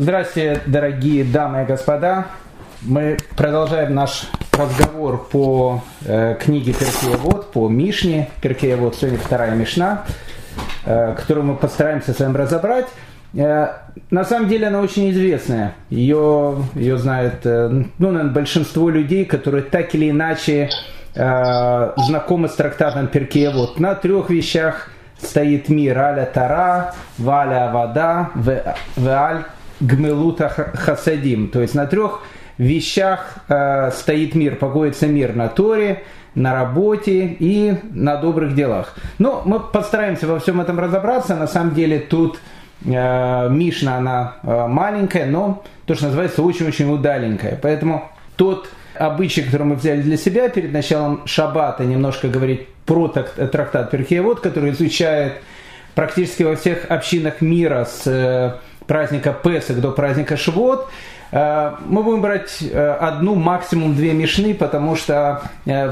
Здравствуйте, дорогие дамы и господа. Мы продолжаем наш разговор по э, книге Перкеевод, по Мишне Перкеевод. Сегодня вторая Мишна, э, которую мы постараемся с вами разобрать. Э, на самом деле она очень известная. Ее, ее знает э, ну, наверное, большинство людей, которые так или иначе э, знакомы с трактатом Перкеевод. На трех вещах стоит мир. Аля Тара, Валя Вода, Валь Гмелута Хасадим. То есть на трех вещах э, стоит мир, покоится мир на Торе, на работе и на добрых делах. Но мы постараемся во всем этом разобраться. На самом деле тут э, Мишна, она э, маленькая, но то, что называется, очень-очень удаленькая. Поэтому тот обычай, который мы взяли для себя перед началом шаббата, немножко говорить про трактат Перхиевод, который изучает практически во всех общинах мира с э, праздника Песах до праздника Швот, э, мы будем брать э, одну, максимум две мишны, потому что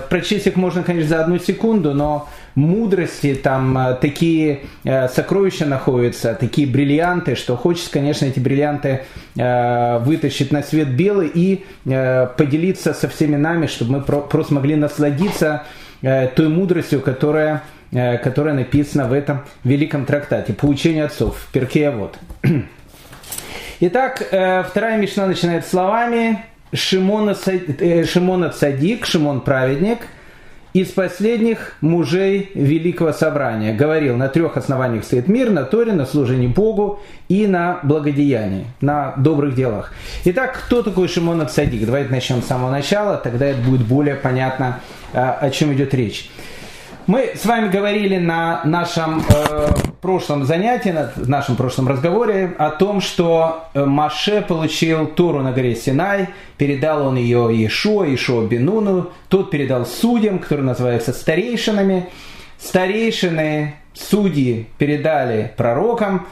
прочесть их можно, конечно, за одну секунду, но мудрости, там такие сокровища находятся, такие бриллианты, что хочется, конечно, эти бриллианты вытащить на свет белый и поделиться со всеми нами, чтобы мы просто могли насладиться той мудростью, которая которая написана в этом великом трактате по учению отцов, Перкея-Вот. Итак, э, вторая мишна начинает словами Шимона, э, Шимона Цадик, Шимон праведник, из последних мужей Великого Собрания. Говорил, на трех основаниях стоит мир, на Торе, на служении Богу и на благодеянии, на добрых делах. Итак, кто такой Шимон Цадик? Давайте начнем с самого начала, тогда это будет более понятно, э, о чем идет речь. Мы с вами говорили на нашем э, прошлом занятии, на нашем прошлом разговоре о том, что э, Маше получил Тору на горе Синай, передал он ее Иешуа, Иешуа Бенуну, тот передал судьям, которые называются старейшинами. Старейшины, судьи передали пророкам,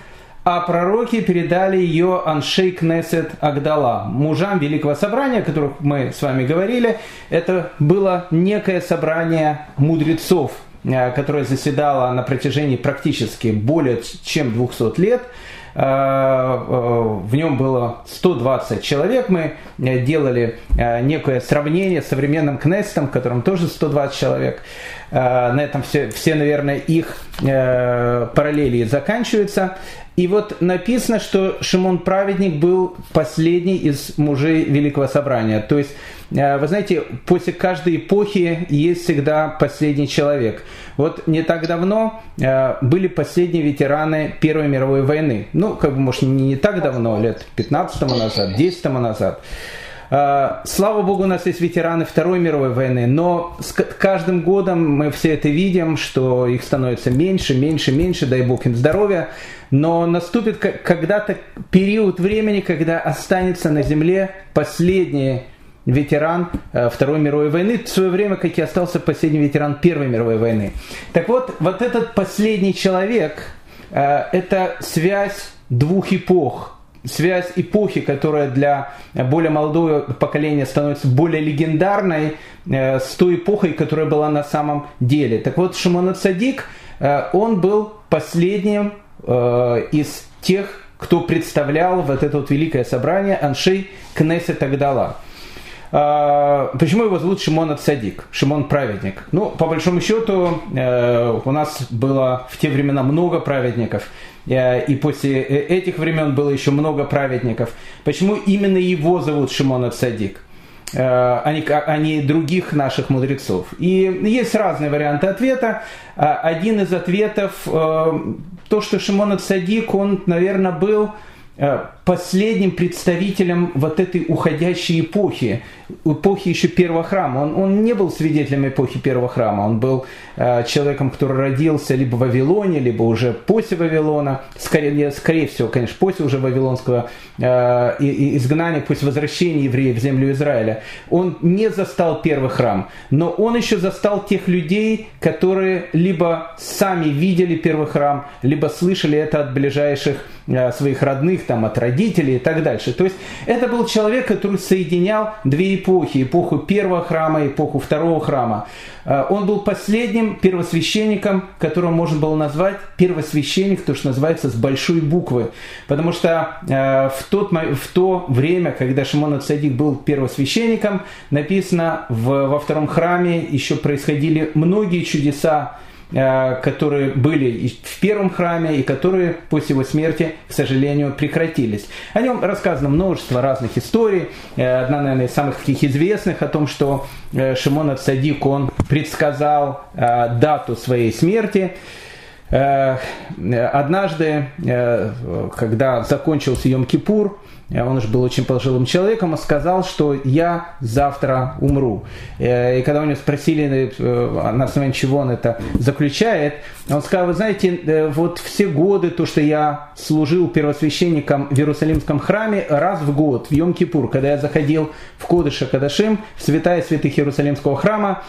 а пророки передали ее Аншей Кнесет Агдала, мужам Великого Собрания, о которых мы с вами говорили. Это было некое собрание мудрецов, э, которое заседало на протяжении практически более чем 200 лет. Э, э, в нем было 120 человек. Мы делали некое сравнение с современным Кнестом, в котором тоже 120 человек. На этом все, все наверное, их параллели заканчиваются. И вот написано, что Шимон Праведник был последний из мужей Великого Собрания. То есть, э, вы знаете, после каждой эпохи есть всегда последний человек. Вот не так давно э, были последние ветераны Первой мировой войны. Ну, как бы, может, не так давно, лет 15 тому назад, 10 тому назад. Э, слава богу, у нас есть ветераны Второй мировой войны, но с каждым годом мы все это видим, что их становится меньше, меньше, меньше, дай бог им здоровья. Но наступит когда-то период времени, когда останется на земле последний ветеран э, Второй мировой войны, в свое время, как и остался последний ветеран Первой мировой войны. Так вот, вот этот последний человек э, – это связь двух эпох – связь эпохи, которая для более молодого поколения становится более легендарной, э, с той эпохой, которая была на самом деле. Так вот, Шимон Цадик, э, он был последним из тех, кто представлял вот это вот великое собрание Аншей Кнесет Агдала. Почему его зовут Шимон Цадик, Шимон праведник? Ну, по большому счету, у нас было в те времена много праведников. Э, и после э, этих времен было еще много праведников. Почему именно его зовут Шимон Цадик? а не, а не других наших мудрецов. И есть разные варианты ответа. Один из ответов, то, что Шимон Цадик, он, наверное, был Э, последним представителем вот этой уходящей эпохи, эпохи еще первого храма. Он, он не был свидетелем эпохи первого храма, он был э, человеком, который родился либо в Вавилоне, либо уже после Вавилона, скорее, скорее всего, конечно, после уже вавилонского э, изгнания, после возвращения евреев в землю Израиля. Он не застал первый храм, но он еще застал тех людей, которые либо сами видели первый храм, либо слышали это от ближайших своих родных там, от родителей и так дальше. То есть это был человек, который соединял две эпохи. Эпоху первого храма, эпоху второго храма. Он был последним первосвященником, которого можно было назвать первосвященник, то, что называется, с большой буквы. Потому что в, тот, в то время, когда Шимон Ацадик был первосвященником, написано в, во втором храме еще происходили многие чудеса, Э, которые были в первом храме и которые после его смерти, к сожалению, прекратились. О нем рассказано множество разных историй. Э, одна, наверное, из самых таких известных о том, что э, Шимон Ацадик, он предсказал дату своей смерти. Однажды, когда закончился Йом-Кипур, Э, он уже был очень пожилым человеком, сказал, что я завтра умру. Э, и когда у него спросили, э, на основании чего он это заключает, он сказал, вы знаете, вот все годы, то, что я служил первосвященником в Иерусалимском храме, раз в год, в Йом-Кипур, когда я заходил в Кодыша Кадашим, в святая святых Иерусалимского храма,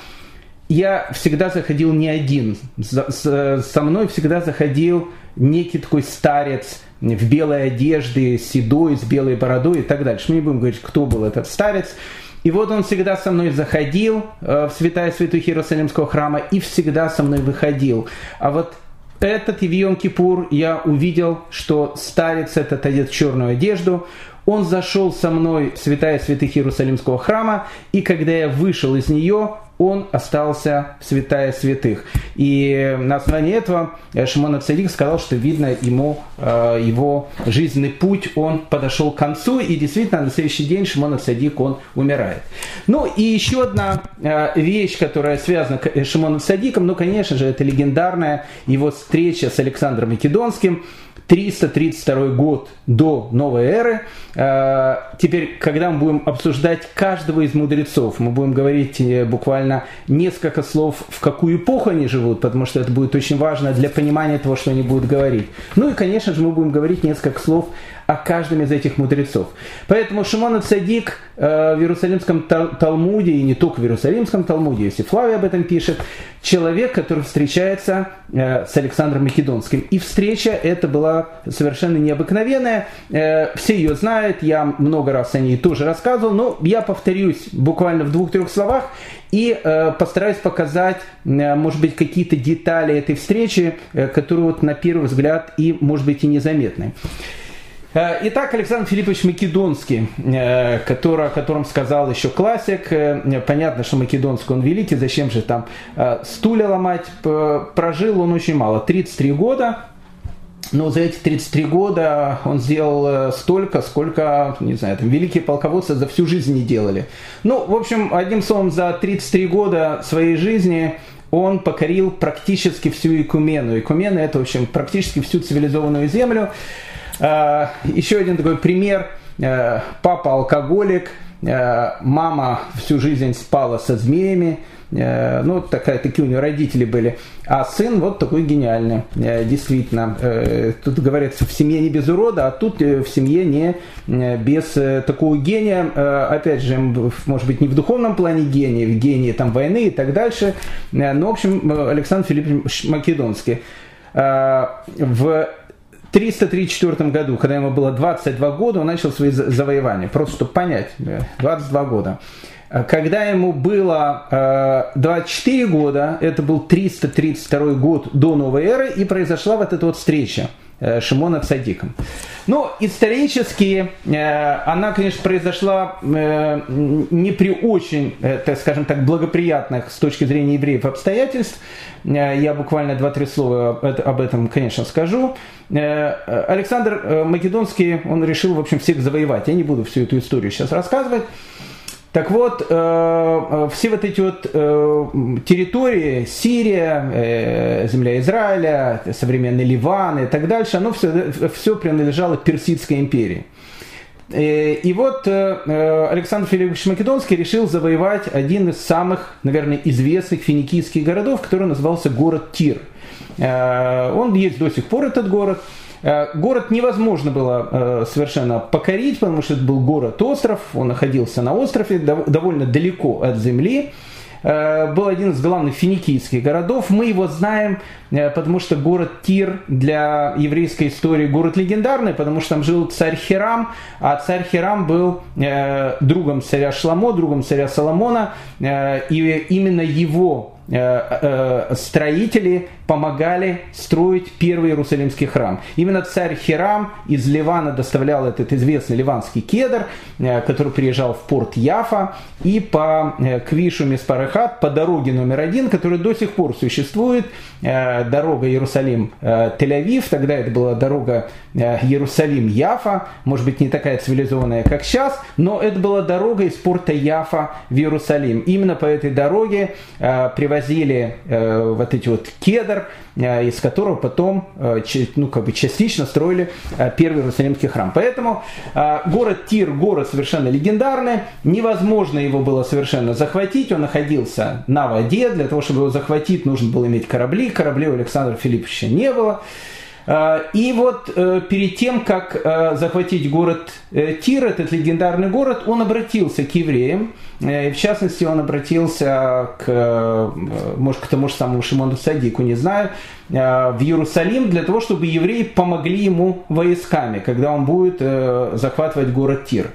я всегда заходил не один. Со мной всегда заходил некий такой старец, в белой одежде, седой, с белой бородой и так дальше. Мы не будем говорить, кто был этот старец. И вот он всегда со мной заходил э, в святая святых Иерусалимского храма и всегда со мной выходил. А вот этот Ивьон Кипур я увидел, что старец этот одет в черную одежду, он зашел со мной в святая святых Иерусалимского храма, и когда я вышел из нее, он остался в святая святых. И на основании этого Шимон Ацарик сказал, что видно ему э, его жизненный путь, он подошел к концу, и действительно на следующий день Шимон Ацадик, он умирает. Ну и еще одна э, вещь, которая связана с Шимоном Садиком, ну конечно же это легендарная его встреча с Александром Македонским, 332 год до новой эры. Э, теперь, когда мы будем обсуждать каждого из мудрецов, мы будем говорить э, буквально несколько слов, в какую эпоху они живут, потому что это будет очень важно для понимания того, что они будут говорить. Ну и, конечно же, мы будем говорить несколько слов о каждом из этих мудрецов. Поэтому Шимон Цадик э, в Иерусалимском Талмуде, и не только в Иерусалимском Талмуде, если Флавий об этом пишет, человек, который встречается э, с Александром Македонским. И встреча эта была совершенно необыкновенная. Э, все ее знают, я много раз о ней тоже рассказывал, но я повторюсь буквально в двух-трех словах и постараюсь показать, может быть, какие-то детали этой встречи, которые вот на первый взгляд и, может быть, и незаметны. Э, итак, Александр Филиппович Македонский, э, который, о котором сказал еще классик, э, понятно, что Македонский он великий, зачем же там стулья ломать, прожил он очень мало, 33 года, но за эти 33 года он сделал столько, сколько, не знаю, там, великие полководцы за всю жизнь не делали. Ну, в общем, одним словом, за 33 года своей жизни он покорил практически всю Икумену. Икумена – это, в общем, практически всю цивилизованную землю. Э, еще один такой пример. Э, папа алкоголик, э, мама всю жизнь спала со змеями, ну, такая, такие у него родители были. А сын вот такой гениальный, действительно. Тут говорится, в семье не без урода, а тут в семье не без такого гения. Опять же, может быть, не в духовном плане гения, в гении там, войны и так дальше. Но, в общем, Александр Филиппович Македонский. В 334 году, когда ему было 22 года, он начал свои завоевания. Просто чтобы понять, 22 года. Когда ему было 24 э, года, это был 332 год до новой эры, и произошла вот эта вот встреча э, Шимона с Садиком. Но ну, исторически э, она, конечно, произошла не при очень, так скажем так, благоприятных с точки зрения евреев обстоятельств. Я буквально 2-3 слова об этом, конечно, скажу. Александр Македонский, он решил, в общем, всех завоевать. Я не буду всю эту историю сейчас рассказывать. Так вот, э, э, все вот эти вот э, территории, Сирия, земля Израиля, современный Ливан и так дальше, оно все, все принадлежало Персидской империи. И вот Александр Филиппович Македонский решил завоевать один из самых, наверное, известных финикийских городов, который назывался город Тир. Он есть до сих пор, этот город – город невозможно было э, совершенно покорить, потому что это был город-остров, он находился на острове довольно далеко от земли. был один из главных финикийских городов. Мы его знаем, потому что город Тир для еврейской истории город легендарный, потому что там жил царь Хирам, а царь Хирам был другом царя Шламо, другом царя Соломона, и именно его строители помогали строить первый Иерусалимский храм. Именно царь Хирам из Ливана доставлял этот известный ливанский кедр, э, который приезжал в порт Яфа, и по э, Квишу Миспарахат, по дороге номер один, которая до сих пор существует, э, дорога Иерусалим-Тель-Авив, тогда это была дорога Иерусалим-Яфа, может быть не такая цивилизованная, как сейчас, но это была дорога из порта Яфа в Иерусалим. Именно по этой дороге привозили вот эти вот центр, э, из которого потом э, ну, как бы частично строили э, первый Иерусалимский храм. Поэтому город Тир, город совершенно легендарный, невозможно его было совершенно захватить, он находился на воде, для того, чтобы его захватить, нужно было иметь корабли, кораблей у Александра Филипповича не было. Э, и вот э, перед тем, как э, захватить город Тир, этот легендарный город, он обратился к евреям. В частности, он обратился к, может, к тому же самому Шимону Садику, не знаю, в Иерусалим для того, чтобы евреи помогли ему войсками, когда он будет захватывать город Тир.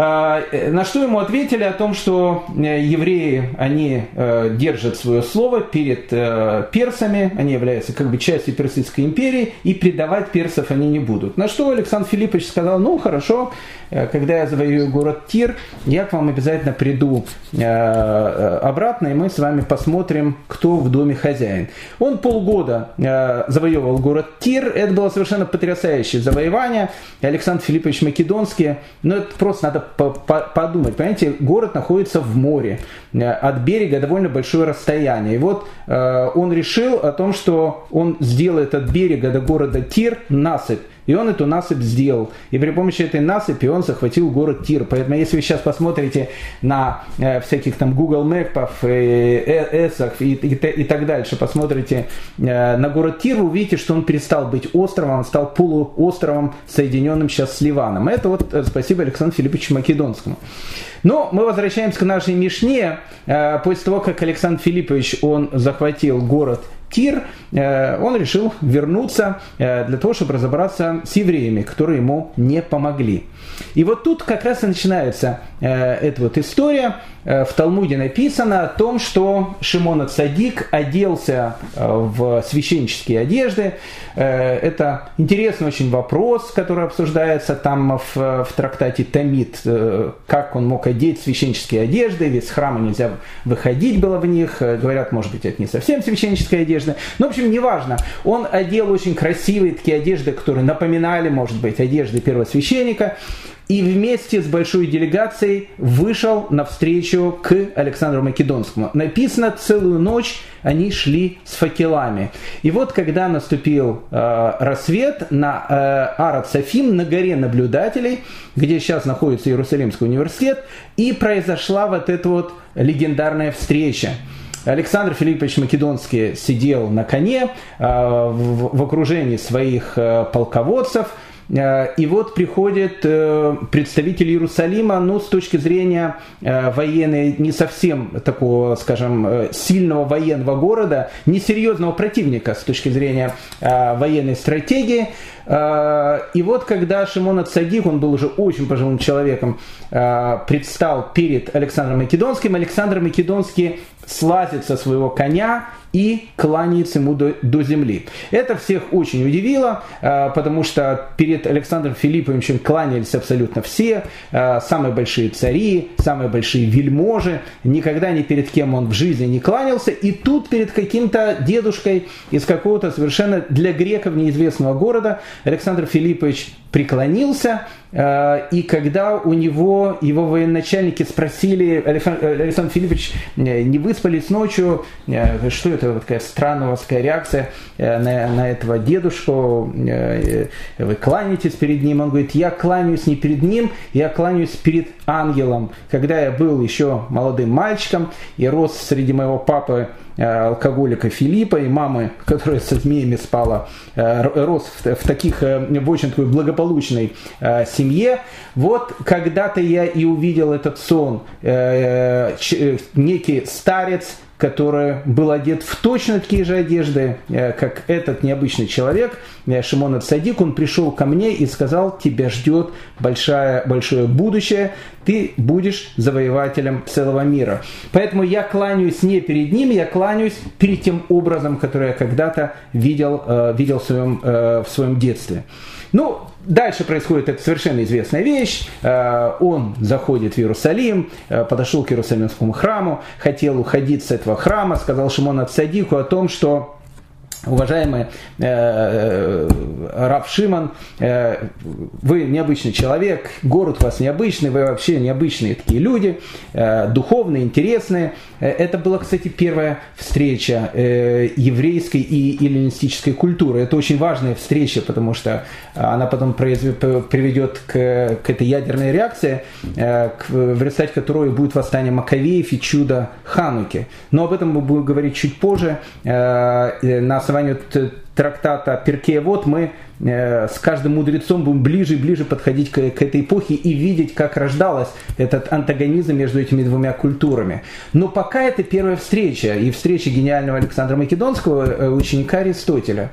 А, на что ему ответили о том, что э, евреи, они э, держат свое слово перед э, персами, они являются как бы частью Персидской империи, и предавать персов они не будут. На что Александр Филиппович сказал, ну хорошо, когда я завоюю город Тир, я к вам обязательно приду обратно, и мы с вами посмотрим, кто в доме хозяин. Он полгода завоевывал город Тир, это было совершенно потрясающее завоевание. Александр Филиппович Македонский, ну это просто надо подумать. Понимаете, город находится в море, э, от берега довольно большое расстояние. И вот э, он решил о том, что он сделает от берега до города Тир насыпь. И он эту насыпь сделал. И при помощи этой насыпи он захватил город Тир. Поэтому если вы сейчас посмотрите на э, всяких там Google Maps, э, эсах и, и, и так дальше, посмотрите э, на город Тир, увидите, что он перестал быть островом, он стал полуостровом, соединенным сейчас с Ливаном. Это вот э, спасибо Александру Филипповичу Македонскому. Но мы возвращаемся к нашей Мишне. Э, после того, как Александр Филиппович он захватил город Тир, э, он решил вернуться э, для того, чтобы разобраться с евреями, которые ему не помогли. И вот тут как раз и начинается эта вот история. В Талмуде написано о том, что Шимон Цадик оделся в священнические одежды. Это интересный очень вопрос, который обсуждается там в, в трактате Тамид, как он мог одеть священнические одежды, ведь с храма нельзя выходить было в них. Говорят, может быть, это не совсем священническая одежда. Ну, в общем, неважно. Он одел очень красивые такие одежды, которые напоминали, может быть, одежды первосвященника. И вместе с большой делегацией вышел навстречу к Александру Македонскому. Написано, целую ночь они шли с факелами. И вот когда наступил э, рассвет на э, Арат Софим, на горе наблюдателей, где сейчас находится Иерусалимский университет, и произошла вот эта вот легендарная встреча. Александр Филиппович Македонский сидел на коне э, в окружении своих э, полководцев – и вот приходит э, представитель Иерусалима, ну, с точки зрения э, военной, не совсем такого, скажем, сильного военного города, несерьезного противника с точки зрения военной стратегии. И вот когда Шимон Ацагик, он был уже очень пожилым человеком, предстал перед Александром Македонским, Александр Македонский слазит со своего коня и кланяется ему до, до земли. Это всех очень удивило, а, потому что перед Александром Филипповичем кланялись абсолютно все, а, самые большие цари, самые большие вельможи, никогда ни перед кем он в жизни не кланялся, и тут перед каким-то дедушкой из какого-то совершенно для греков неизвестного города Александр Филиппович преклонился, э, и когда у него его военачальники спросили, Александр Филиппович, э, не выспались ночью, э, что это такая странная такая реакция на, на этого дедушку, вы кланяетесь перед ним, он говорит, я кланяюсь не перед ним, я кланяюсь перед ангелом. Когда я был еще молодым мальчиком и рос среди моего папы Э, алкоголика Филиппа и мамы, которая со змеями спала, э, рос в, в таких, э, в очень такой благополучной семье. Вот когда-то я и увидел этот сон. Некий старец который был одет в точно такие же одежды, э, как этот необычный человек, э, Шимон Садик, он пришел ко мне и сказал, тебя ждет большое, большое будущее, ты будешь завоевателем целого мира. Поэтому я кланяюсь не перед ним, я кланяюсь перед тем образом, который я когда-то видел, э, видел в, своем, в своем детстве. Ну, Дальше происходит эта совершенно известная вещь. Э, он заходит в Иерусалим, э, подошел к Иерусалимскому храму, хотел уходить с этого храма, сказал Шимону Цадику о том, что Уважаемый э, Рав Шиман, э, вы необычный человек, город у вас необычный, вы вообще необычные такие люди, э, духовные, интересные. Э, это была, кстати, первая встреча э, еврейской и эллинистической культуры. Это очень важная встреча, потому что она потом приведет к, к этой ядерной реакции, э, к, в результате которой будет восстание Маковеев и чудо Хануки. Но об этом мы будем говорить чуть позже. Э, на основании трактата Перкея вот мы э, с каждым мудрецом будем ближе и ближе подходить к, к этой эпохе и видеть, как рождалась этот антагонизм между этими двумя культурами. Но пока это первая встреча, и встреча гениального Александра Македонского, э, ученика Аристотеля.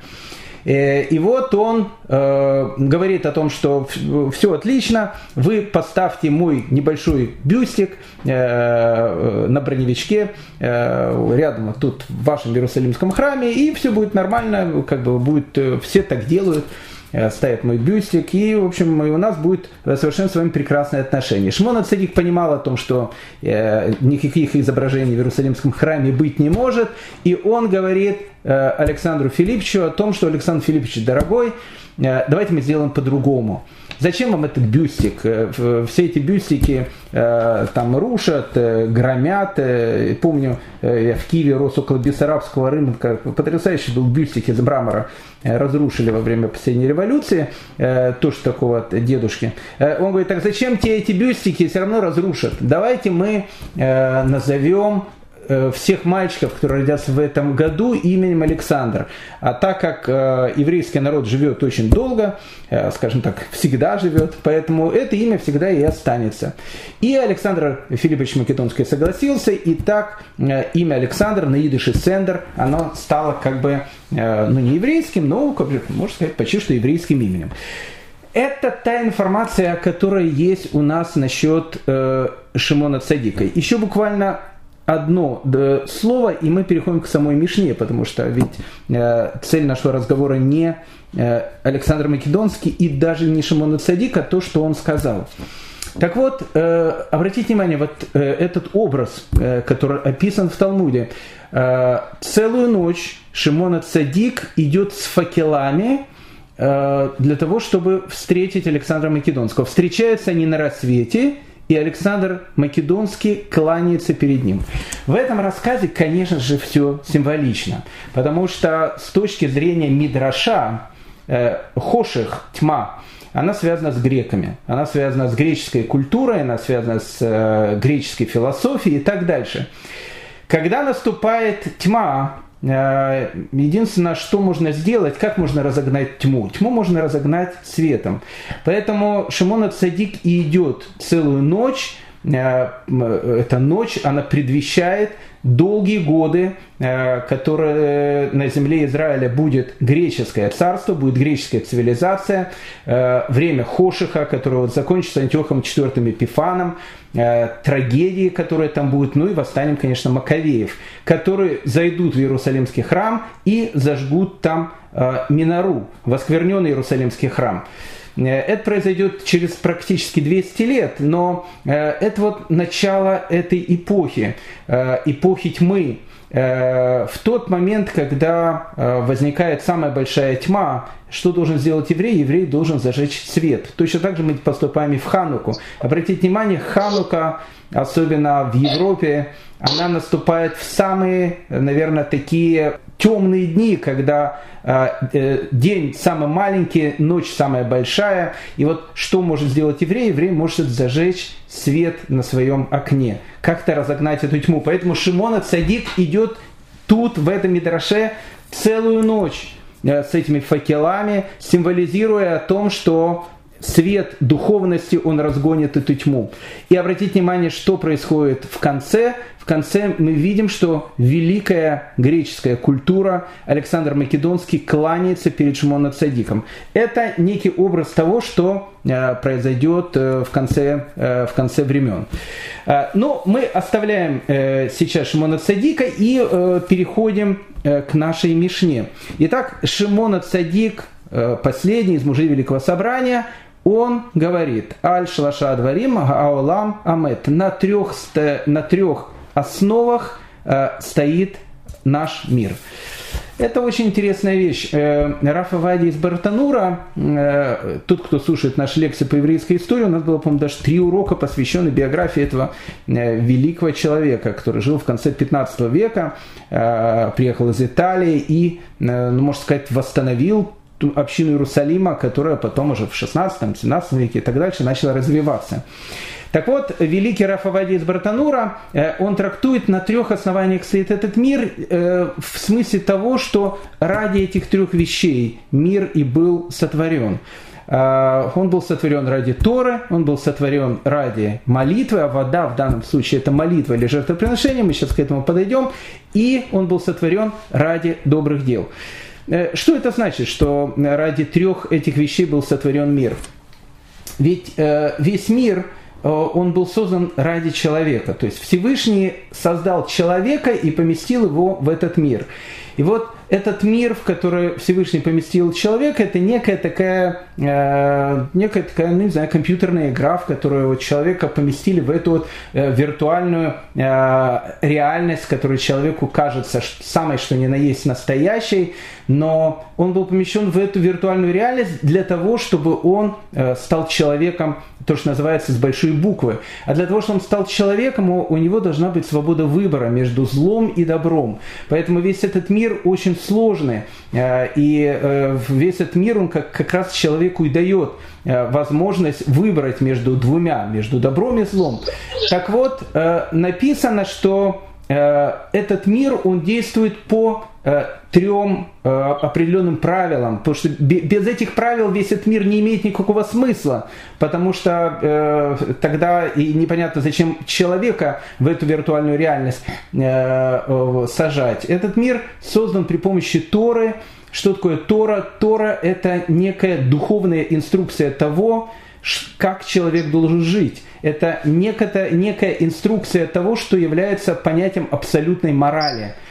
Э, и вот он э, говорит о том, что все отлично, вы поставьте мой небольшой бюстик э, на броневичке рядом тут в вашем Иерусалимском храме, и все будет нормально, как бы будет, все так делают. Э, ставит мой бюстик, и, в общем, у нас будет совершенно с вами прекрасное отношение. Шмон Цадик понимал о том, что э, никаких изображений в Иерусалимском храме быть не может, и он говорит э, Александру Филипповичу о том, что Александр Филиппович, дорогой, давайте мы сделаем по-другому. Зачем вам этот бюстик? Э, все эти бюстики э, там рушат, э, громят. Помню, я в Киеве рос около Бессарабского рынка. Потрясающий был бюстик из мрамора. Разрушили во время последней революции. Тоже такого дедушки. Он говорит, так зачем те эти бюстики все равно разрушат? Давайте мы назовем Э, всех мальчиков, которые родятся в этом году, именем Александр. А так как э, еврейский народ живет очень долго, э, скажем так, всегда живет, поэтому это имя всегда и останется. И Александр Филиппович Македонский согласился, и так имя Александр на идыше Сендер, оно стало как бы, ну не еврейским, но, как бы, можно сказать, почти что еврейским именем. Это та информация, которая есть у нас насчет э, Шимона Цадика. Еще буквально одно слово, и мы переходим к самой Мишне, потому что ведь э, цель нашего разговора не э, Александр Македонский и даже не Шимон Цадик, а то, что он сказал. Так вот, э, обратите внимание, вот этот образ, который описан в Талмуде, целую ночь Шимон Цадик идет с факелами, для того, чтобы встретить Александра Македонского. Встречаются они на рассвете, и Александр Македонский кланяется перед ним. В этом рассказе, конечно же, все символично, потому что с точки зрения Мидраша, э, Хоших, тьма, она связана с греками, она связана с греческой культурой, она связана с э, греческой философией и так дальше. Когда наступает тьма, единственное, что можно сделать, как можно разогнать тьму? Тьму можно разогнать светом. Поэтому Шимон Цадик и идет целую ночь, э, эта ночь, она предвещает долгие годы, э, которые на земле Израиля будет греческое царство, будет греческая цивилизация, время Хошиха, которое вот закончится Антиохом IV Эпифаном, Э, трагедии, которые там будут, ну и восстанием, конечно, Маковеев, которые зайдут в Иерусалимский храм и зажгут там э, Минару, воскверненный Иерусалимский храм. Э, это произойдет через практически 200 лет, но это вот начало этой эпохи, эпохи тьмы, в тот момент, когда возникает самая большая тьма, что должен сделать еврей? Еврей должен зажечь свет. Точно так же мы поступаем и в Хануку. Обратите внимание, Ханука, особенно в Европе, она наступает в самые, наверное, такие темные дни, когда э, э, день самый маленький, ночь самая большая. И вот что может сделать еврей? Еврей может зажечь свет на своем окне. Как-то разогнать эту тьму. Поэтому Шимона Цадик идет тут, в этом Мидраше, целую ночь Э, с этими факелами, символизируя о том, что свет духовности, он разгонит эту тьму. И обратите внимание, что происходит в конце. В конце мы видим, что великая греческая культура Александр Македонский кланяется перед Шимоном Цадиком. Это некий образ того, что э, произойдет э, в конце, э, в конце времен. Но мы оставляем сейчас Шимона Цадика и переходим к нашей Мишне. Итак, Шимона Цадик, последний из мужей Великого Собрания, он говорит, аль шлаша дварим аолам амет. На трех, на трех основах э, стоит наш мир. Это очень интересная вещь. Э, Рафа Вади из Бартанура, э, тот, кто слушает наши лекции по еврейской истории, у нас было, по-моему, даже три урока, посвященные биографии этого э, великого человека, который жил в конце 15 века, приехал из Италии и, ну, можно сказать, восстановил общину Иерусалима, которая потом уже в 16-17 веке и так дальше начала развиваться. Так вот, великий Рафавади из Братанура, э, он трактует на трех основаниях стоит этот мир э, в смысле того, что ради этих трех вещей мир и был сотворен. Э, он был сотворен ради Торы, он был сотворен ради молитвы, а вода в данном случае это молитва или жертвоприношение, мы сейчас к этому подойдем, и он был сотворен ради добрых дел. Э, что это значит, что ради трех этих вещей был сотворен мир? Ведь э, весь мир, э, он был создан ради человека. То есть Всевышний создал человека и поместил его в этот мир. И вот этот мир, в который Всевышний поместил человека, это некая такая, э, некая такая, ну, не знаю, компьютерная игра, в которую вот человека поместили в эту вот э, виртуальную э, реальность, которая человеку кажется самой, что ни на есть настоящей, но он был помещен в эту виртуальную реальность для того, чтобы он э, стал человеком, то, что называется с большой буквы. А для того, чтобы он стал человеком, у него должна быть свобода выбора между злом и добром. Поэтому весь этот мир очень очень сложные. Э, и э, весь этот мир, он как, как раз человеку и дает э, возможность выбрать между двумя, между добром и злом. Так вот, написано, что этот мир, он действует по трем определенным правилам, потому что без этих правил весь этот мир не имеет никакого смысла, потому что тогда и непонятно, зачем человека в эту виртуальную реальность сажать. Этот мир создан при помощи Торы. Что такое Тора? Тора – это некая духовная инструкция того, как человек должен жить. Это некая, некая инструкция того, что является понятием абсолютной морали –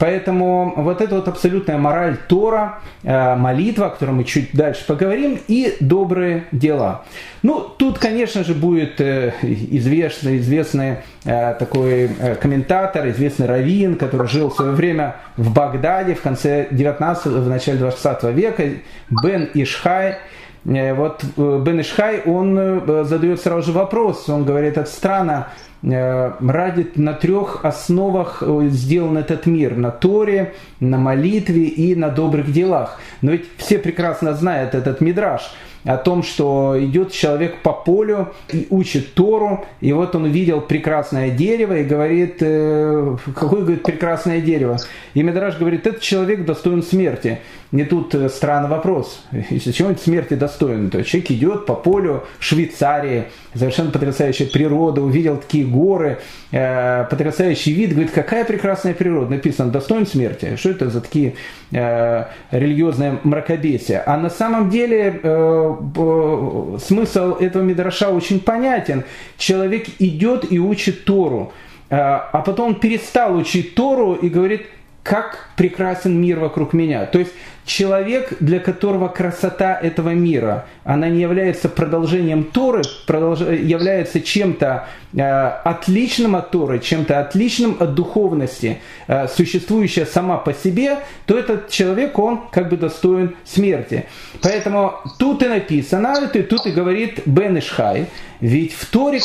Поэтому вот эта вот абсолютная мораль Тора, э, молитва, о которой мы чуть дальше поговорим, и добрые дела. Ну, тут, конечно же, будет э, известный, известный э, такой комментатор, известный раввин, который жил в свое время в Багдаде в конце 19 в начале 20 века, Бен Ишхай. Вот Бен Ишхай, он задает сразу же вопрос, он говорит, это странно, Э, ради на трех основах э, сделан этот мир. На Торе, на молитве и на добрых делах. Но ведь все прекрасно знают этот мидраж – о том, что идет человек по полю и учит Тору, и вот он увидел прекрасное дерево и говорит, э, какое говорит, прекрасное дерево. И Медраж говорит, этот человек достоин смерти. Не тут э, странный вопрос. Если чего смерти достоин, то человек идет по полю Швейцарии, совершенно потрясающая природа, увидел такие горы, э, потрясающий вид, говорит, какая прекрасная природа. Написано, достоин смерти. Что это за такие э, религиозные мракобесия? А на самом деле э, смысл этого мидраша очень понятен. Человек идет и учит Тору, э, а потом он перестал учить Тору и говорит, как прекрасен мир вокруг меня. То есть человек, для которого красота этого мира, она не является продолжением Торы, продолж... является чем-то э, отличным от Торы, чем-то отличным от духовности, э, существующая сама по себе, то этот человек, он как бы достоин смерти. Поэтому тут и написано, и тут и говорит Бен Ишхай, ведь в Торе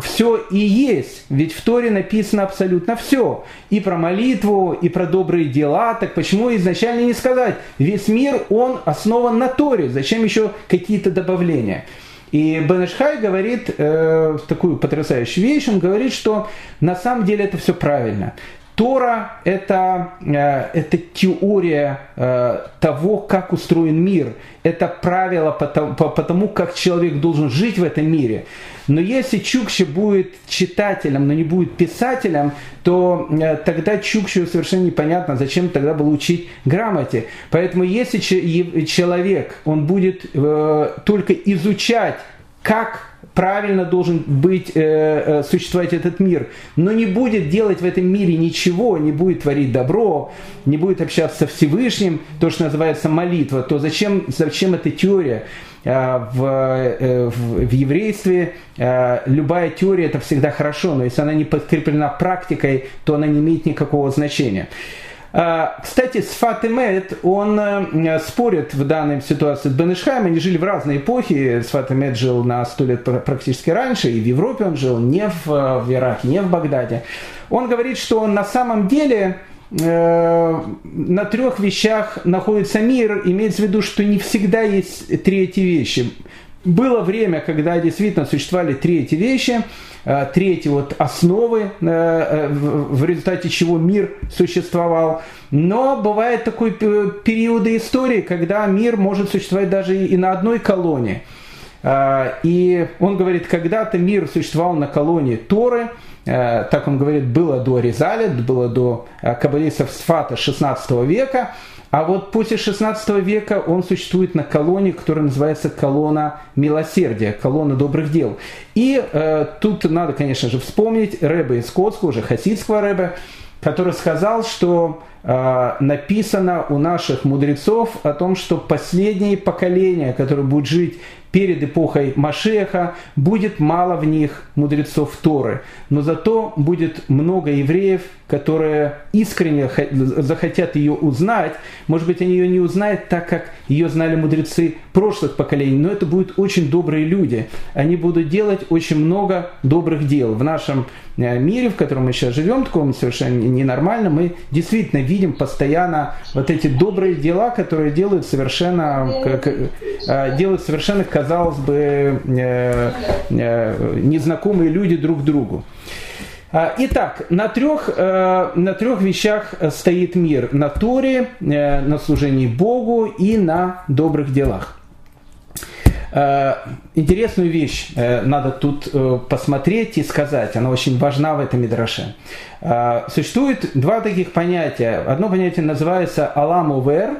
все и есть, ведь в Торе написано абсолютно все. И про молитву, и про добрые дела, так почему изначально не сказать, Весь мир, он основан на Торе. Зачем еще какие-то добавления? И Бенешхай говорит э, такую потрясающую вещь, он говорит, что на самом деле это все правильно. Тора это, э, это теория э, того, как устроен мир. Это правило по, по, по тому, как человек должен жить в этом мире. Но если Чукча будет читателем, но не будет писателем, то э, тогда Чукчу совершенно непонятно, зачем тогда было учить грамоте. Поэтому если человек, он будет только изучать, как правильно должен быть, э, э, существовать этот мир, но не будет делать в этом мире ничего, не будет творить добро, не будет общаться со Всевышним, то, что называется молитва, то зачем, зачем эта теория? А, в, э, в, в еврействе э, любая теория это всегда хорошо, но если она не подкреплена практикой, то она не имеет никакого значения. А, кстати, с Фатимет, он э, спорит в данной ситуации с Бенешхайм, они жили в разные эпохи, Сфатемет жил на сто лет практически раньше, и в Европе он жил, не в, э, в Ираке, не в Багдаде. Он говорит, что на самом деле э, на трех вещах находится мир, имеется в виду, что не всегда есть третьи вещи. Было время, когда действительно существовали третьи вещи, э, третьи вот основы, э, э, в результате чего мир существовал. Но бывает такой периоды истории, когда мир может существовать даже и на одной колонии. И он говорит, когда-то мир существовал на колонии Торы, так он говорит, было до Резаля, было до каббалистов Сфата 16 века, а вот после 16 века он существует на колонне, которая называется колонна милосердия, колонна добрых дел. И э, тут надо, конечно же, вспомнить Рэба из Котского, уже хасидского Рэба, который сказал, что э, написано у наших мудрецов о том, что последнее поколение, которое будет жить перед эпохой Машеха, будет мало в них мудрецов Торы, но зато будет много евреев, которые искренне захотят ее узнать. Может быть, они ее не узнают так, как ее знали мудрецы прошлых поколений, но это будут очень добрые люди. Они будут делать очень много добрых дел. В нашем э, мире, в котором мы сейчас живем, таком совершенно ненормальном, мы действительно видим постоянно вот эти добрые дела, которые делают совершенно, э, делают совершенно казалось бы, э, э, незнакомые люди друг другу. А, итак, на трех, э, на трех вещах стоит мир. На Торе, на служении Богу и на добрых делах. Интересную вещь надо тут посмотреть и сказать, она очень важна в этом Мидраше. Существует два таких понятия. Одно понятие называется «аламувер»,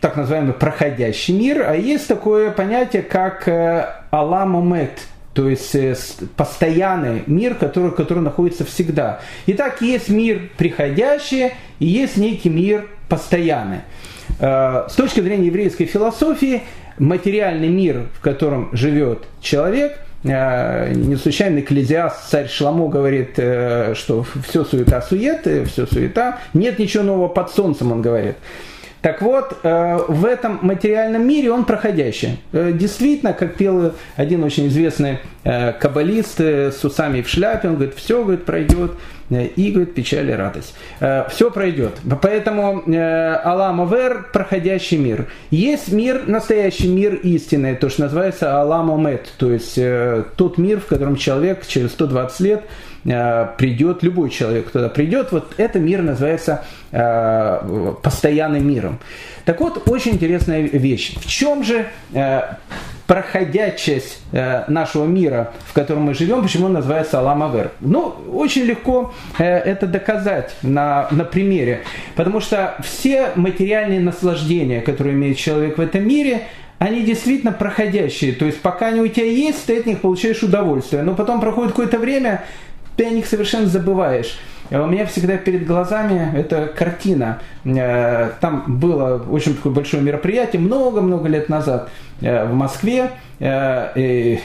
так называемый проходящий мир, а есть такое понятие, как э, аламомет, то есть э, постоянный мир, который, который находится всегда. Итак, есть мир приходящий и есть некий мир постоянный. Э, с точки зрения еврейской философии, материальный мир, в котором живет человек, не случайно Экклезиаст, царь Шламо говорит, что все суета-сует, все суета, нет ничего нового под солнцем, он говорит. Так вот, э, в этом материальном мире он проходящий. Э, действительно, как пел один очень известный э, каббалист с усами в шляпе, он говорит, все говорит, пройдет, и говорит, печаль и радость. Все пройдет. Поэтому Алам Авер – проходящий мир. Есть мир, настоящий мир истинный, то, что называется Алам Омет, то есть тот мир, в котором человек через 120 лет придет, любой человек туда придет, вот это мир называется э, постоянным миром. Так вот, очень интересная вещь. В чем же э, проходящесть нашего мира, в котором мы живем, почему он называется Алам Авер. Ну, очень легко это доказать на, на примере, потому что все материальные наслаждения, которые имеет человек в этом мире, они действительно проходящие. То есть пока они у тебя есть, ты от них получаешь удовольствие. Но потом проходит какое-то время, ты о них совершенно забываешь. А у меня всегда перед глазами эта картина. Э, там было очень такое большое мероприятие много-много лет назад в Москве. Э,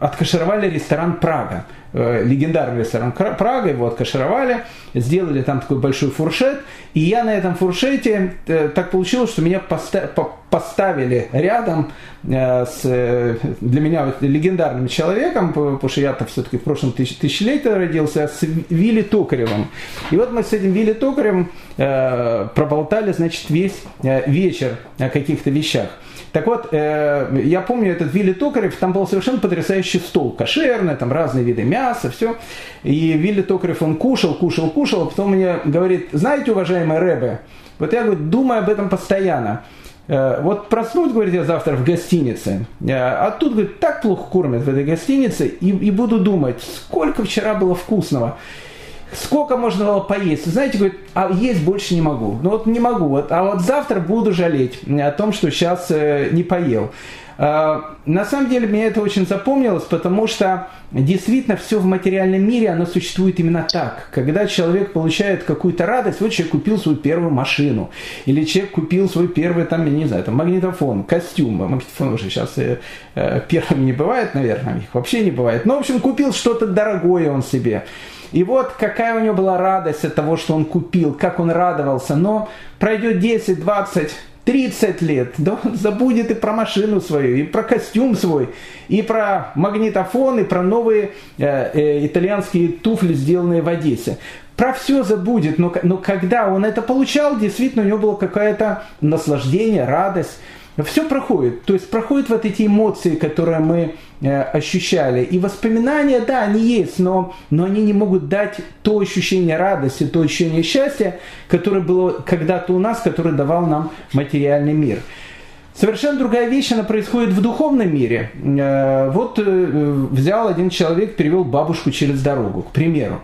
откашировали ресторан «Прага». Легендарный ресторан «Прага», его откашировали, сделали там такой большой фуршет. И я на этом фуршете, так получилось, что меня поставили рядом с, для меня легендарным человеком, потому что я-то все-таки в прошлом тысяч, тысячелетии родился, с Вилли Токаревым. И вот мы с этим Вилли Токарем проболтали, значит, весь вечер о каких-то вещах. Так вот, э, я помню этот Вилли Токарев, там был совершенно потрясающий стол, кошерный, там разные виды мяса, все. И Вилли Токарев, он кушал, кушал, кушал, а потом мне говорит, знаете, уважаемые рэбы, вот я говорю, думаю об этом постоянно. Э, вот проснусь, говорит, я завтра в гостинице, э, а тут, говорит, так плохо кормят в этой гостинице, и, и буду думать, сколько вчера было вкусного сколько можно было поесть. Знаете, говорит, а есть больше не могу. Ну вот не могу. Вот, а вот завтра буду жалеть о том, что сейчас э, не поел. Э, на самом деле мне это очень запомнилось, потому что действительно все в материальном мире, оно существует именно так. Когда человек получает какую-то радость, вот человек купил свою первую машину, или человек купил свой первый, там, я не знаю, там, магнитофон, костюм, магнитофон уже сейчас э, э, первым не бывает, наверное, их вообще не бывает. Но, в общем, купил что-то дорогое он себе. И вот какая у него была радость от того, что он купил, как он радовался. Но пройдет 10, 20, 30 лет, да он забудет и про машину свою, и про костюм свой, и про магнитофон, и про новые э, э, итальянские туфли, сделанные в Одессе. Про все забудет, но, но когда он это получал, действительно у него было какое-то наслаждение, радость все проходит. То есть проходят вот эти эмоции, которые мы э, ощущали. И воспоминания, да, они есть, но, но они не могут дать то ощущение радости, то ощущение счастья, которое было когда-то у нас, которое давал нам материальный мир. Совершенно другая вещь, она происходит в духовном мире. Э, вот э, взял один человек, перевел бабушку через дорогу, к примеру.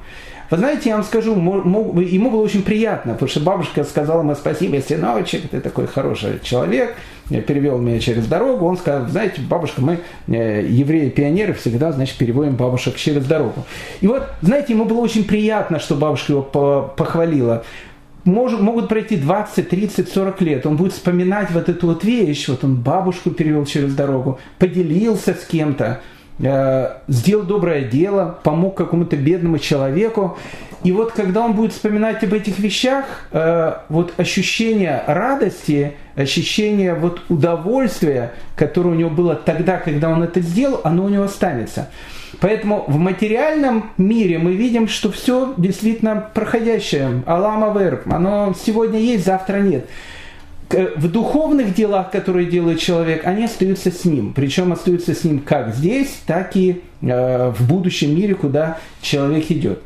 Вы знаете, я вам скажу, ему было очень приятно, потому что бабушка сказала ему спасибо, сыночек, ты такой хороший человек, перевел меня через дорогу. Он сказал, знаете, бабушка, мы, э, евреи-пионеры, всегда, значит, переводим бабушек через дорогу. И вот, знаете, ему было очень приятно, что бабушка его похвалила может, могут пройти 20, 30, 40 лет. Он будет вспоминать вот эту вот вещь. Вот он бабушку перевел через дорогу, поделился с кем-то. Э, сделал доброе дело, помог какому-то бедному человеку. И вот когда он будет вспоминать об этих вещах, э, вот ощущение радости, ощущение вот удовольствия, которое у него было тогда, когда он это сделал, оно у него останется. Поэтому в материальном мире мы видим, что все действительно проходящее. Алама Вер, оно сегодня есть, завтра нет в духовных делах, которые делает человек, они остаются с ним. Причем остаются с ним как здесь, так и э, в будущем мире, куда человек идет.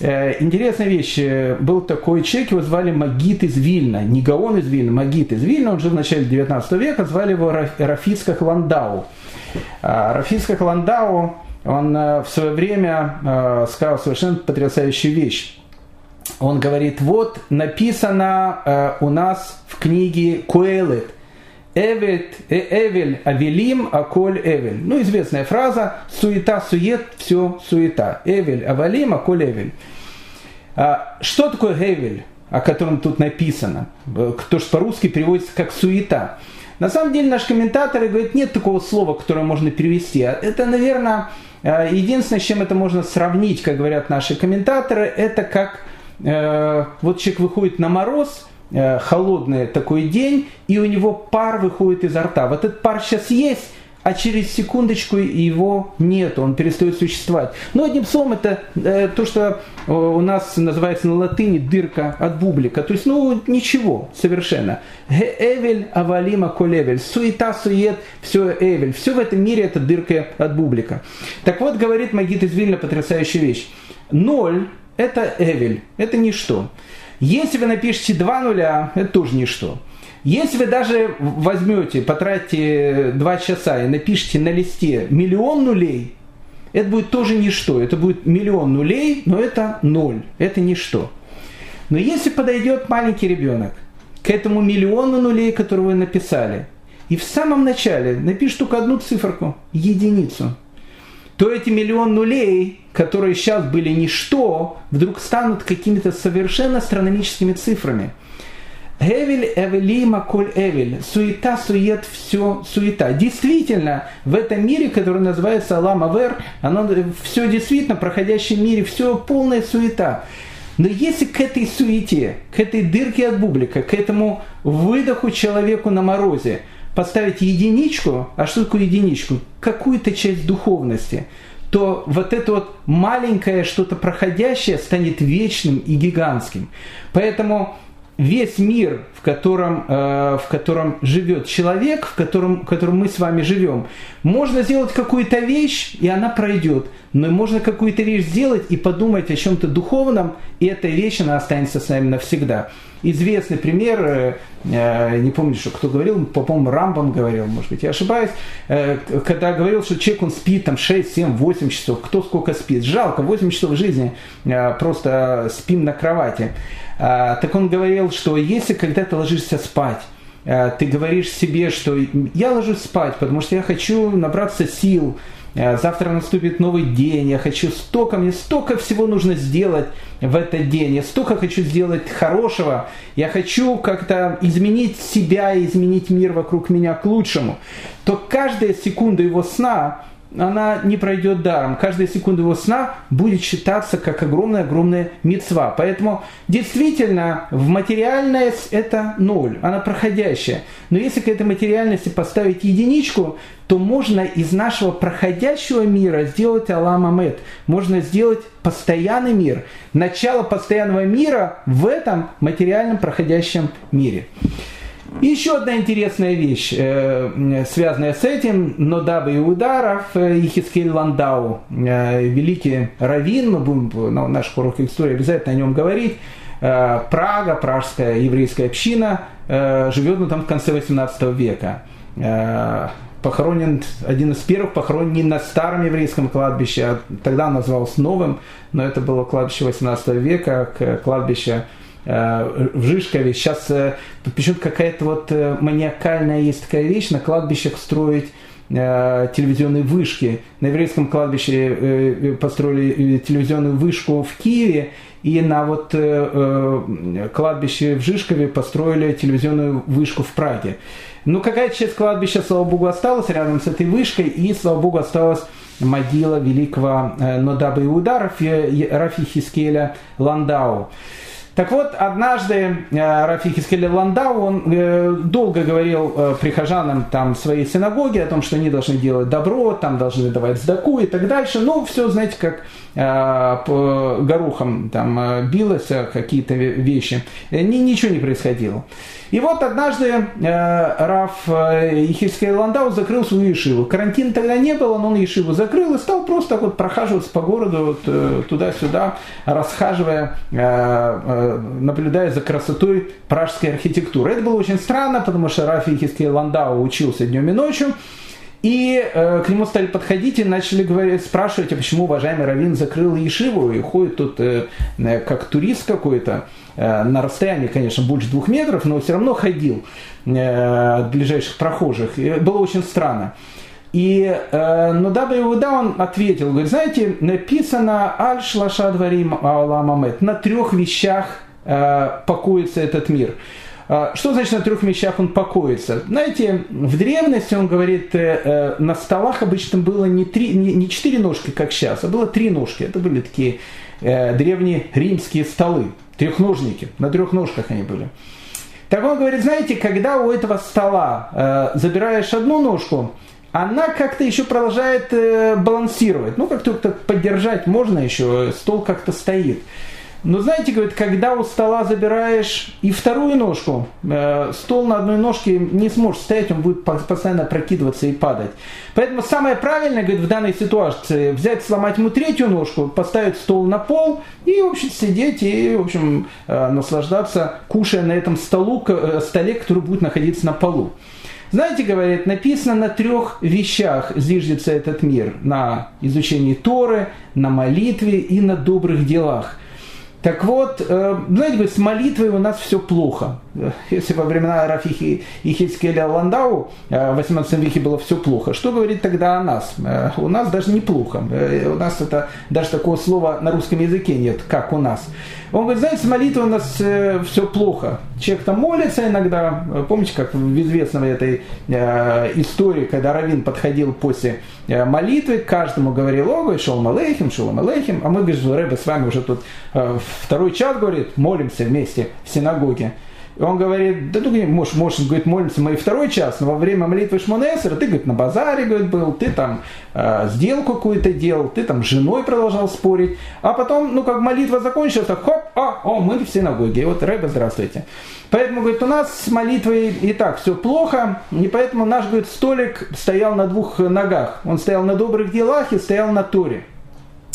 Э, интересная вещь. Был такой человек, его звали Магит из Вильна. Не Гаон из Вильна, Магит из Вильна. Он жил в начале 19 века. Звали его Рафиска Хландау. А, Рафиска Хландау, он э, в свое время сказал совершенно потрясающую вещь он говорит, вот написано э, у нас в книге Куэлет, э, Эвель Авелим, Аколь Эвель. Ну, известная фраза, суета, сует, все суета. Эвель Авалим, Аколь Эвель. А, что такое Эвель, о котором тут написано? Кто же по-русски переводится как суета. На самом деле наш комментатор говорит, нет такого слова, которое можно перевести. Это, наверное, э, единственное, с чем это можно сравнить, как говорят наши комментаторы, это как вот человек выходит на мороз, э, холодный такой день, и у него пар выходит изо рта. Вот этот пар сейчас есть, а через секундочку его нет, он перестает существовать. Но одним словом, это э, то, что э, у нас называется на латыни дырка от бублика. То есть, ну, ничего совершенно. Эвель авалима колевель. Суета, сует, все эвель. Все в этом мире это дырка от бублика. Так вот, говорит Магит из Вильна потрясающая вещь. Ноль это Эвель, это ничто. Если вы напишете два нуля, это тоже ничто. Если вы даже возьмете, потратите два часа и напишите на листе миллион нулей, это будет тоже ничто. Это будет миллион нулей, но это ноль. Это ничто. Но если подойдет маленький ребенок к этому миллиону нулей, которые вы написали, и в самом начале напишет только одну циферку, единицу, то эти миллион нулей, которые сейчас были ничто, вдруг станут какими-то совершенно астрономическими цифрами. Эвель, Эвелима, Коль Эвель. Суета, сует, все суета. Действительно, в этом мире, который называется Алам Авер, оно, все действительно, в проходящем мире, все полная суета. Но если к этой суете, к этой дырке от бублика, к этому выдоху человеку на морозе – поставить единичку, а что такое единичку? Какую-то часть духовности, то вот это вот маленькое что-то проходящее станет вечным и гигантским. Поэтому весь мир, в котором, э, в котором живет человек, в котором, в котором мы с вами живем, можно сделать какую-то вещь, и она пройдет. Но можно какую-то вещь сделать и подумать о чем-то духовном, и эта вещь, она останется с нами навсегда. Известный пример, э, э, не помню, что кто говорил, по-моему, Рамбам говорил, может быть, я ошибаюсь, когда говорил, что человек, он спит там 6, 7, 8 часов, кто сколько спит. Жалко, 8 часов жизни просто спим на кровати. Так он говорил, что если когда ты ложишься спать, ты говоришь себе, что я ложусь спать, потому что я хочу набраться сил, Э, завтра наступит новый день, я хочу столько, мне столько всего нужно сделать в этот день, я столько хочу сделать хорошего, я хочу как-то изменить себя, изменить мир вокруг меня к лучшему, то каждая секунда его сна она не пройдет даром. Каждая секунда его сна будет считаться как огромная-огромная мецва. Поэтому действительно в материальность это ноль, она проходящая. Но если к этой материальности поставить единичку, то можно из нашего проходящего мира сделать Алам Амет. Можно сделать постоянный мир. Начало постоянного мира в этом материальном проходящем мире. Еще одна интересная вещь, э, связанная с этим, но дабы и ударов, Ехискель Ландау, э, великий раввин, мы будем на наших уроках истории обязательно о нем говорить, э, Прага, пражская еврейская община, живет он там в конце 18 века. Похоронен, один из первых похоронен не на старом еврейском кладбище, а тогда он назывался новым, но это было кладбище 18 века, кладбище Э, в Жишкове. Сейчас э, почему-то какая-то вот э, маниакальная есть такая вещь, на кладбищах строить телевизионные вышки. На еврейском кладбище построили телевизионную вышку в Киеве, и на вот кладбище в Жишкове построили телевизионную вышку в Праге. Ну, какая часть кладбища, слава богу, осталась рядом с этой вышкой, и, слава богу, осталась могила великого Нодаба Иуда Рафи Хискеля Ландау. Так вот, однажды э, Рафи Хискели Ландау, он э, долго говорил э, прихожанам там своей синагоги о том, что они должны делать добро, там должны давать сдаку и так дальше. Ну, все, знаете, как по горухам там билось какие-то вещи. Ни, ничего не происходило. И вот однажды э, Раф Ехильский Ландау закрыл свою ешиву. Карантина тогда не было, но он ешиву закрыл и стал просто вот прохаживаться по городу вот, э, туда-сюда, расхаживая, э, э, наблюдая за красотой пражской архитектуры. Это было очень странно, потому что Раф Ехильский Ландау учился днем и ночью. И э, к нему стали подходить и начали говорить, спрашивать, а почему уважаемый Равин закрыл Ешиву и ходит тут э, э, как турист какой-то. Э, на расстоянии, конечно, больше двух метров, но все равно ходил э, от ближайших прохожих. И было очень странно. И э, но Иуда он ответил, говорит, знаете, написано «Аль шлаша дворим ауламамет» на трех вещах э, покоится этот мир. Э, что значит на трех вещах он покоится? Знаете, в древности, он говорит, э, на столах обычно было не, три, не, четыре ножки, как сейчас, а было три ножки. Это были такие древние римские столы трехножники, на трех ножках они были. Так он говорит, знаете, когда у этого стола э, забираешь одну ножку, она как-то еще продолжает э, балансировать. Ну, как-то поддержать можно еще, стол как-то стоит. Но знаете, говорит, когда у стола забираешь и вторую ножку, э, стол на одной ножке не сможет стоять, он будет постоянно прокидываться и падать. Поэтому самое правильное, говорит, в данной ситуации взять, сломать ему третью ножку, поставить стол на пол и, в общем, сидеть и, в общем, э, наслаждаться, кушая на этом столу, э, столе, который будет находиться на полу. Знаете, говорит, написано на трех вещах зиждется этот мир. На изучении Торы, на молитве и на добрых делах. Так вот, э, знаете, с молитвой у нас все плохо. Если во времена Рафихи и Хильскеля Ландау э, в 18 веке было все плохо, что говорит тогда о нас? Э, у нас даже неплохо. У нас это даже такого слова на русском языке нет, как у нас. Он говорит, знаете, с молитвой у нас все плохо. Человек там молится иногда. Помните, как в известной этой истории, когда Равин подходил после молитвы, каждому говорил, о, шел Малейхим, шел Малейхим, а мы, говорит, Рэбе, с вами уже тут второй час, говорит, молимся вместе в синагоге. Он говорит, да ну, можешь, можешь говорит, молиться мой второй час, но во время молитвы Шмонесера ты, говорит, на базаре, говорит, был, ты там э, сделку какую-то делал, ты там с женой продолжал спорить, а потом, ну, как молитва закончилась, так, хоп, а, о, мы в синагоге, и вот, Рэбе, здравствуйте. Поэтому, говорит, у нас с молитвой и так все плохо, и поэтому наш, говорит, столик стоял на двух ногах. Он стоял на добрых делах и стоял на Торе.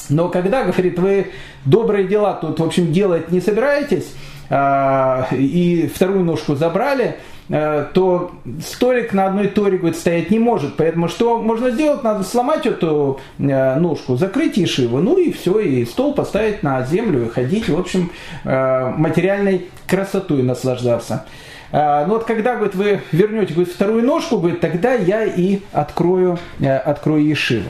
Но когда, говорит, вы добрые дела тут, в общем, делать не собираетесь, и вторую ножку забрали, а, то столик на одной торе говорит, стоять не может. Поэтому что можно сделать? Надо сломать эту а, ножку, закрыть ешиву, ну и все, и стол поставить на землю и ходить, в общем, материальной красотой наслаждаться. Ну вот когда говорит, вы вернете говорит, вторую ножку, говорит, тогда я и открою, открою ешиву.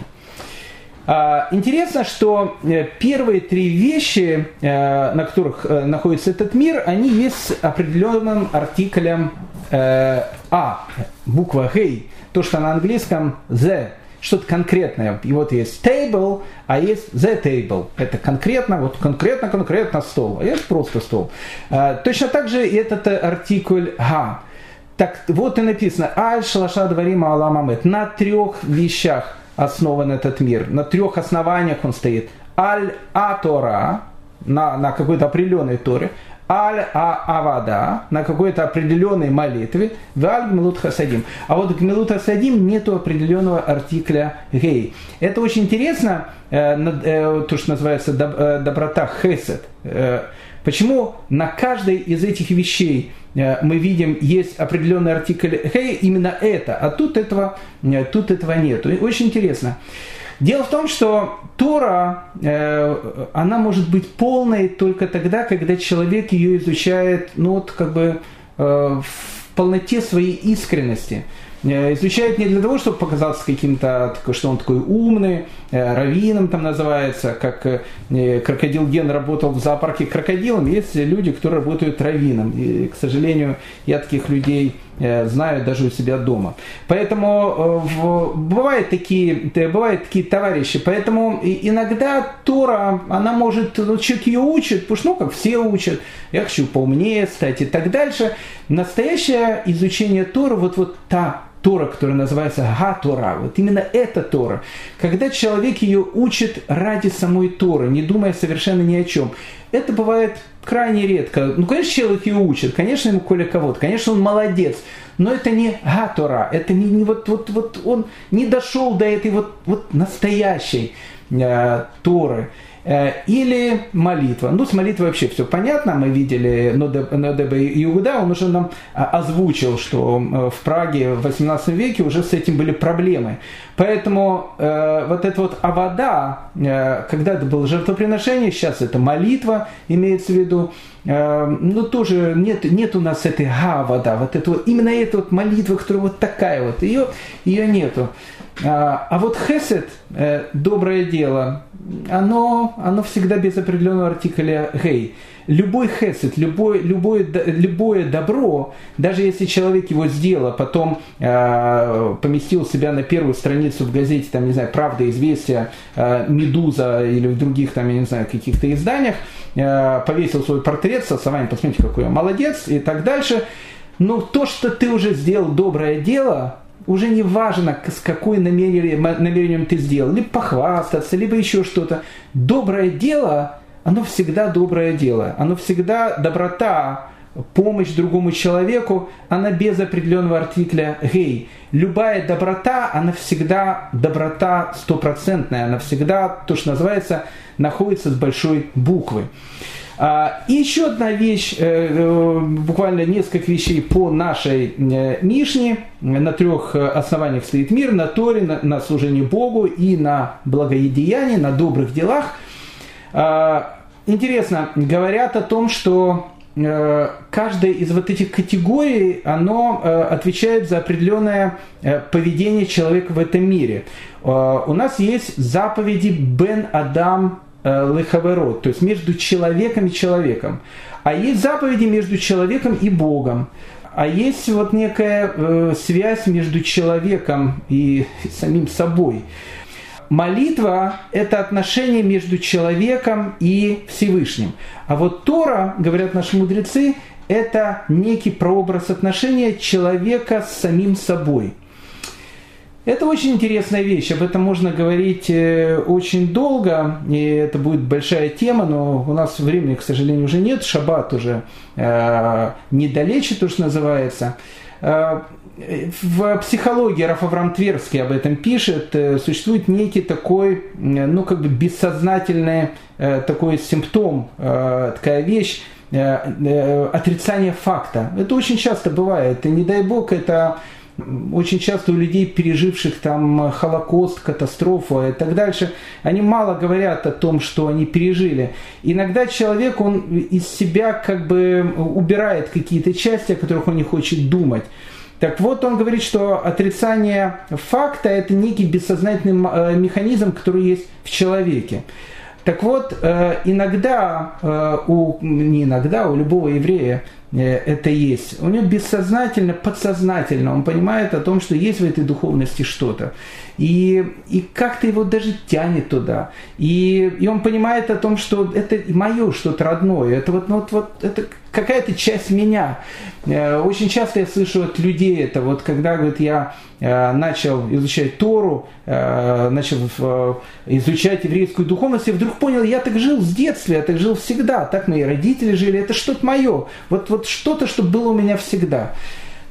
А, интересно, что э, первые три вещи, э, на которых э, находится этот мир, они есть определенным артиклем А, буква Гей, то, что на английском the, что-то конкретное. И вот есть table, а есть the table. Это конкретно, вот конкретно, конкретно стол. А есть просто стол. Точно так же этот артикль га. Так вот и написано, аль шлаша дворима аламамет. На трех вещах основан этот мир. На трех основаниях он стоит. Аль-А-Тора, на, на какой-то определенной Торе, Аль-А-Авада, на какой-то определенной молитве, в Аль-Гмилут Хасадим. А вот Гмилут Хасадим нету определенного артикля гей. Это очень интересно, э, э, то, что называется э, доброта хесед. Почему на каждой из этих вещей мы видим, есть определенный артикль «хей», именно это, а тут этого, э, тут этого нет. Очень интересно. Дело в том, что Тора, э, она может быть полной только тогда, когда человек ее изучает, ну вот как бы в полноте своей искренности. Э, изучает не для того, чтобы показаться каким-то, что он такой умный, э, раввином там называется, как э, крокодил Ген работал в зоопарке крокодилом, есть люди, которые работают раввином. И, к сожалению, я таких людей знаю даже у себя дома. Поэтому бывают такие, бывают такие товарищи. Поэтому иногда Тора, она может, ну, человек ее учит, потому что, ну, как все учат, я хочу поумнее стать и так дальше. Настоящее изучение Тора, вот, вот та Тора, которая называется Га-Тора. Вот именно эта Тора. Когда человек ее учит ради самой Торы, не думая совершенно ни о чем. Это бывает крайне редко. Ну, конечно, человек ее учит, конечно, ему коля кого-то, конечно, он молодец, но это не Га-Тора, это не, не вот, вот, вот он не дошел до этой вот, вот настоящей э, Торы. Э, или молитва. Ну, с молитвой вообще все понятно. Мы видели Нодебе Иуда, он уже нам а, озвучил, что э, в Праге в 18 веке уже с этим были проблемы. Поэтому э, вот это вот авода, э, когда это было жертвоприношение, сейчас это молитва, имеется в виду, э, ну тоже нет, нет у нас этой гавода, вот это вот, именно эта вот молитва, которая вот такая вот, ее, ее нету. А, а вот хесед, э, доброе дело, оно, оно всегда без определенного артикля гей. Любой хесед, любое, любое, любое добро, даже если человек его сделал, а потом э, поместил себя на первую страницу в газете, там, не знаю, «Правда», «Известия», э, «Медуза» или в других, там, я не знаю, каких-то изданиях, э, повесил свой портрет со словами «Посмотрите, какой я молодец» и так дальше. Но то, что ты уже сделал доброе дело, уже не важно, с какой намерением, намерением ты сделал, либо похвастаться, либо еще что-то. Доброе дело, оно всегда доброе дело, оно всегда доброта, помощь другому человеку, она без определенного артикля «гей». Любая доброта, она всегда доброта стопроцентная, она всегда, то, что называется, находится с большой буквы. А, и еще одна вещь, э, э, буквально несколько вещей по нашей э, Мишне. На трех основаниях стоит мир, на Торе, на, служении Богу и на благоедеянии, на добрых делах. А, интересно, говорят о том, что каждая из вот этих категорий, оно отвечает за определенное поведение человека в этом мире. У нас есть заповеди Бен Адам лыхаверот, то есть между человеком и человеком. А есть заповеди между человеком и Богом. А есть вот некая э, связь между человеком и самим собой. Молитва – это отношение между человеком и Всевышним. А вот Тора, говорят наши мудрецы, это некий прообраз отношения человека с самим собой. Это очень интересная вещь, об этом можно говорить э, очень долго, и это будет большая тема, но у нас времени, к сожалению, уже нет, шаббат уже э, недалече, то, что называется. Э, в психологии Раф Авраам Тверский об этом пишет, э, существует некий такой, ну, как бы бессознательный такой симптом, такая вещь, отрицание факта. Это очень часто бывает, и не дай бог это очень часто у людей, переживших там Холокост, катастрофу и так дальше, они мало говорят о том, что они пережили. Иногда человек, он из себя как бы убирает какие-то части, о которых он не хочет думать. Так вот, он говорит, что отрицание факта – это некий бессознательный э, механизм, который есть в человеке. Так вот, э, иногда, э, у, не иногда, у любого еврея это есть. У него бессознательно, подсознательно он понимает о том, что есть в этой духовности что-то. И, и как-то его даже тянет туда. И, и он понимает о том, что это мое что-то родное. Это вот, ну, вот, вот это какая-то часть меня. Э, очень часто я слышу от людей это, вот когда говорит, я э, начал изучать Тору, э, начал изучать еврейскую духовность, и вдруг понял, я так жил с детства, я так жил всегда, так мои родители жили, это что-то мое, вот, вот что-то, что было у меня всегда.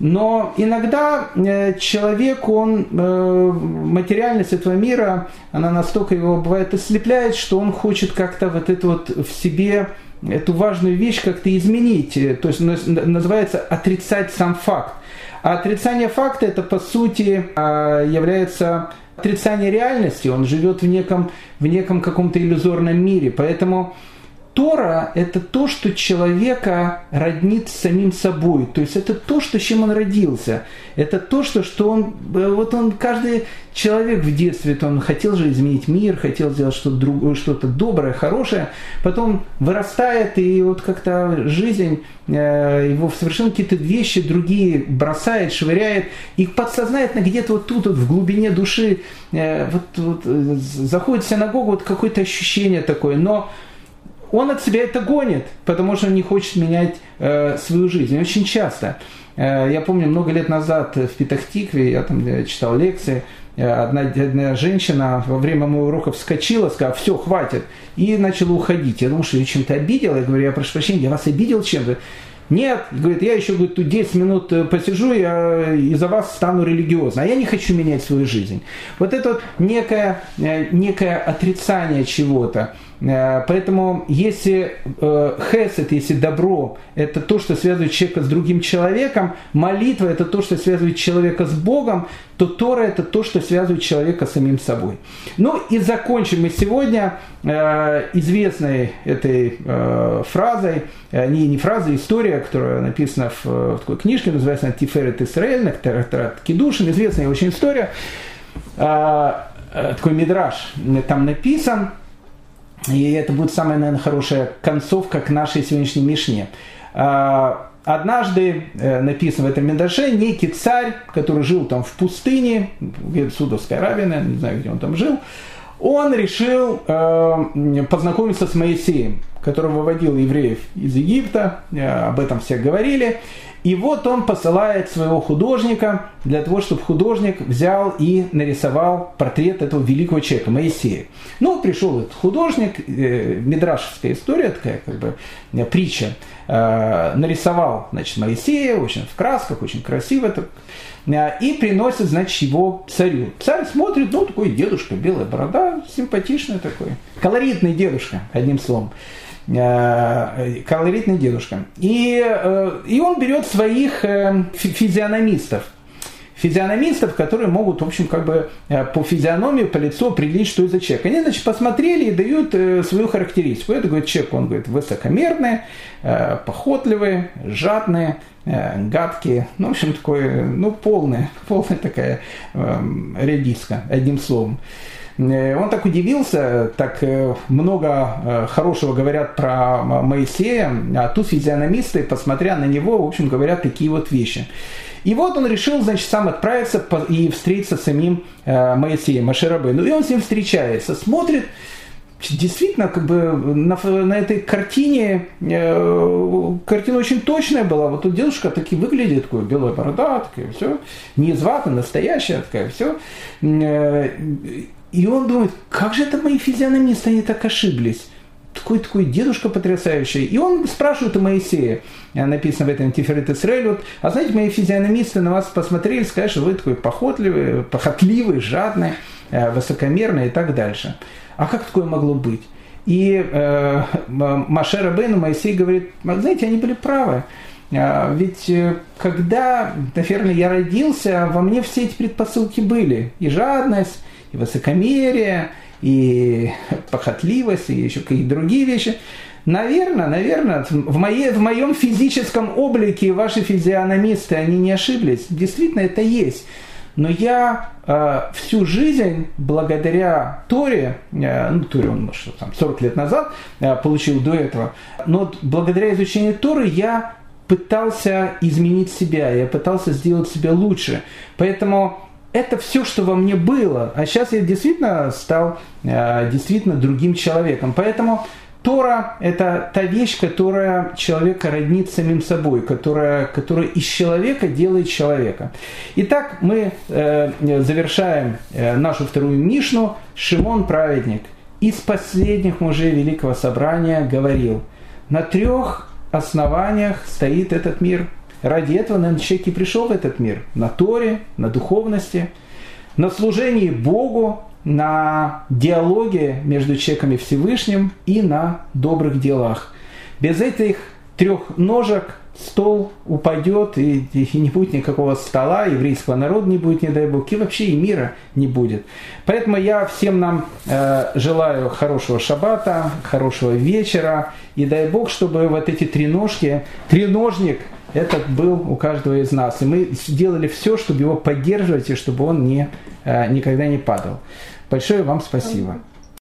Но иногда человек, он, материальность этого мира, она настолько его бывает ослепляет, что он хочет как-то вот это вот в себе эту важную вещь как-то изменить. Э, то есть называется отрицать сам факт. А отрицание факта это по сути а, является отрицание реальности. Он живет в неком, в неком каком-то иллюзорном мире. Поэтому Тора – это то, что человека роднит с самим собой. То есть это то, что, с чем он родился. Это то, что, что он, э, вот он, каждый человек в детстве, то он хотел же изменить мир, хотел сделать что-то другое, что-то доброе, хорошее. Потом вырастает, и вот как-то жизнь э, его в совершенно какие-то вещи другие бросает, швыряет. И подсознательно где-то вот тут, вот в глубине души, э, вот, вот заходит в синагогу, вот какое-то ощущение такое. Но он от себя это гонит, потому что он не хочет менять э, свою жизнь. Очень часто. Э, я помню, много лет назад в Петахтикве, я там я читал лекции, э, одна, одна женщина во время моего урока вскочила, сказала, все, хватит, и начала уходить. Я думал, что я чем-то обидел. Я говорю, я прошу прощения, я вас обидел чем-то. Нет, говорит, я еще говорит, тут 10 минут э, посижу, я из-за вас стану религиозно, а я не хочу менять свою жизнь. Вот это вот некое, э, некое отрицание чего-то. Э, поэтому если э, хесед, если добро, это то, что связывает человека с другим человеком, молитва это то, что связывает человека с Богом, то Тора это то, что связывает человека с самим собой. Ну и закончим мы сегодня э, известной этой фразой, не, не фразой, история, которая написана в, такой книжке, называется «Тиферет Исраэль», Кедушин, известная очень история, такой мидраж там написан, и это будет самая, наверное, хорошая концовка к нашей сегодняшней Мишне. А, однажды э, написано в этом Медаше, некий царь, который жил там в пустыне, в Судовской Аравии, наверное, не знаю, где он там жил, он решил э, познакомиться с Моисеем, который выводил евреев из Египта, э, об этом все говорили. И вот он посылает своего художника для того, чтобы художник взял и нарисовал портрет этого великого человека, Моисея. Ну, пришел этот художник, э, мидрашевская история, такая как бы э, притча, э, нарисовал, значит, Моисея, очень в красках, очень красиво, так, э, и приносит, значит, его царю. Царь смотрит, ну, такой дедушка, белая борода, симпатичный такой, колоритный дедушка, одним словом. Э, колоритный дедушка. И, э, и он берет своих э, физиономистов, физиономистов, которые могут, в общем, как бы по физиономии, по лицу определить, что это человек. Они, значит, посмотрели и дают свою характеристику. Это, говорит, человек, он, говорит, высокомерный, похотливый, жадный, гадкий, ну, в общем, такой, ну, полная, полная такая редиска, одним словом. Э, он так удивился, так э, много э, хорошего говорят про Моисея, а тут физиономисты, посмотря на него, в общем, говорят такие вот вещи. И вот он решил, значит, сам отправиться и встретиться с самим Моисеем, Маширабы. Ну и он с ним встречается, смотрит, действительно, как бы на, на этой картине, э, картина очень точная была. Вот тут девушка таки выглядит, такой белая борода, такая, все, не из ваты, настоящая, такая, все. И он думает, как же это мои физиономисты, они так ошиблись такой такой дедушка потрясающий. И он спрашивает у Моисея, э, написано в этом Тиферет Исраэль, вот, а знаете, мои физиономисты на вас посмотрели, сказали, что вы такой похотливый, похотливый, жадный, э, высокомерный и так дальше. А как такое могло быть? И э, Машера Бейну Моисей говорит, знаете, они были правы. А, ведь э, когда, наверное, я родился, во мне все эти предпосылки были. И жадность, и высокомерие, и похотливость, и еще какие-то другие вещи. Наверное, наверное, в, моей, в моем физическом облике ваши физиономисты, они не ошиблись. Действительно, это есть. Но я э, всю жизнь, благодаря Торе, э, ну, Торе он, что там, 40 лет назад э, получил до этого, но благодаря изучению Торы я пытался изменить себя, я пытался сделать себя лучше. Поэтому это все, что во мне было. А сейчас я действительно стал э, действительно другим человеком. Поэтому Тора – это та вещь, которая человека роднит самим собой, которая, которая из человека делает человека. Итак, мы э, завершаем э, нашу вторую Мишну. Шимон праведник из последних мужей Великого Собрания говорил, на трех основаниях стоит этот мир. Ради этого, наверное, человек и пришел в этот мир. На Торе, на духовности, на служении Богу на диалоге между человеком и Всевышним и на добрых делах. Без этих трех ножек стол упадет, и, и не будет никакого стола, еврейского народа не будет, не дай бог, и вообще и мира не будет. Поэтому я всем нам э, желаю хорошего шаббата, хорошего вечера, и дай бог, чтобы вот эти три ножки, треножник этот был у каждого из нас. И мы сделали все, чтобы его поддерживать, и чтобы он не, э, никогда не падал. Большое вам спасибо.